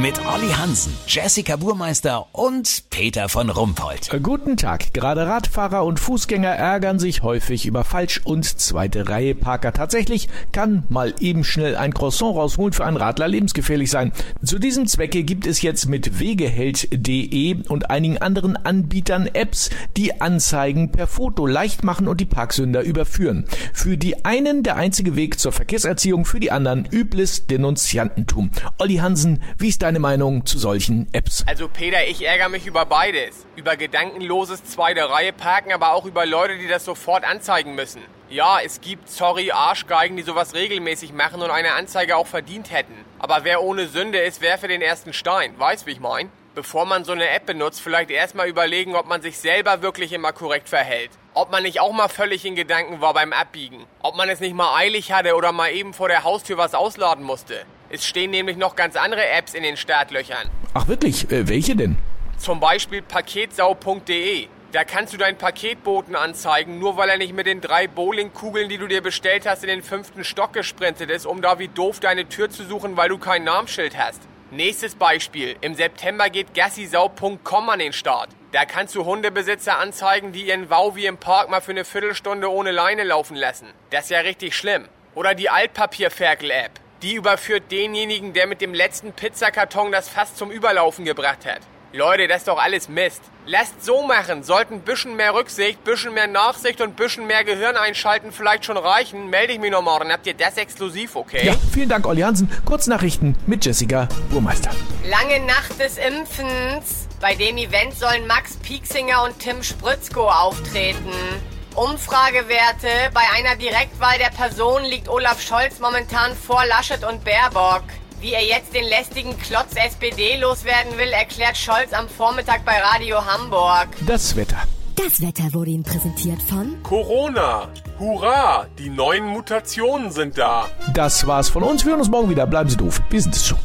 Mit Olli Hansen, Jessica Burmeister und Peter von Rumpold. Äh, Guten Tag. Gerade Radfahrer und Fußgänger ärgern sich häufig über Falsch- und zweite Reihe Parker. Tatsächlich kann mal eben schnell ein Croissant rausholen für einen Radler lebensgefährlich sein. Zu diesem Zwecke gibt es jetzt mit wegeheld.de und einigen anderen Anbietern Apps, die Anzeigen per Foto leicht machen und die Parksünder überführen. Für die einen der einzige Weg zur Verkehrserziehung, für die anderen übles Denunziantentum. Olli Hansen, wie ist deine Meinung zu solchen Apps? Also Peter, ich ärgere mich über beides. Über gedankenloses zweite Reihe parken, aber auch über Leute, die das sofort anzeigen müssen. Ja, es gibt, sorry, Arschgeigen, die sowas regelmäßig machen und eine Anzeige auch verdient hätten. Aber wer ohne Sünde ist, werfe den ersten Stein. Weißt, wie ich mein? Bevor man so eine App benutzt, vielleicht erstmal überlegen, ob man sich selber wirklich immer korrekt verhält. Ob man nicht auch mal völlig in Gedanken war beim Abbiegen. Ob man es nicht mal eilig hatte oder mal eben vor der Haustür was ausladen musste. Es stehen nämlich noch ganz andere Apps in den Startlöchern. Ach wirklich, äh, welche denn? Zum Beispiel paketsau.de. Da kannst du deinen Paketboten anzeigen, nur weil er nicht mit den drei Bowlingkugeln, die du dir bestellt hast, in den fünften Stock gesprintet ist, um da wie doof deine Tür zu suchen, weil du kein Namensschild hast. Nächstes Beispiel. Im September geht gassisau.com an den Start. Da kannst du Hundebesitzer anzeigen, die ihren Wauwi im Park mal für eine Viertelstunde ohne Leine laufen lassen. Das ist ja richtig schlimm. Oder die Altpapierferkel-App. Die überführt denjenigen, der mit dem letzten Pizzakarton das fast zum Überlaufen gebracht hat. Leute, das ist doch alles Mist. Lasst so machen. Sollten bisschen mehr Rücksicht, bisschen mehr Nachsicht und bisschen mehr Gehirn einschalten vielleicht schon reichen, melde ich mich noch morgen. Habt ihr das exklusiv, okay? Ja, vielen Dank, Olli Hansen. Kurznachrichten mit Jessica Burmeister. Lange Nacht des Impfens. Bei dem Event sollen Max Pieksinger und Tim Spritzko auftreten. Umfragewerte. Bei einer Direktwahl der Person liegt Olaf Scholz momentan vor Laschet und Baerbock. Wie er jetzt den lästigen Klotz SPD loswerden will, erklärt Scholz am Vormittag bei Radio Hamburg. Das Wetter. Das Wetter wurde Ihnen präsentiert von Corona. Hurra, die neuen Mutationen sind da. Das war's von uns. Wir hören uns morgen wieder. Bleiben Sie doof. Wir sind es schon.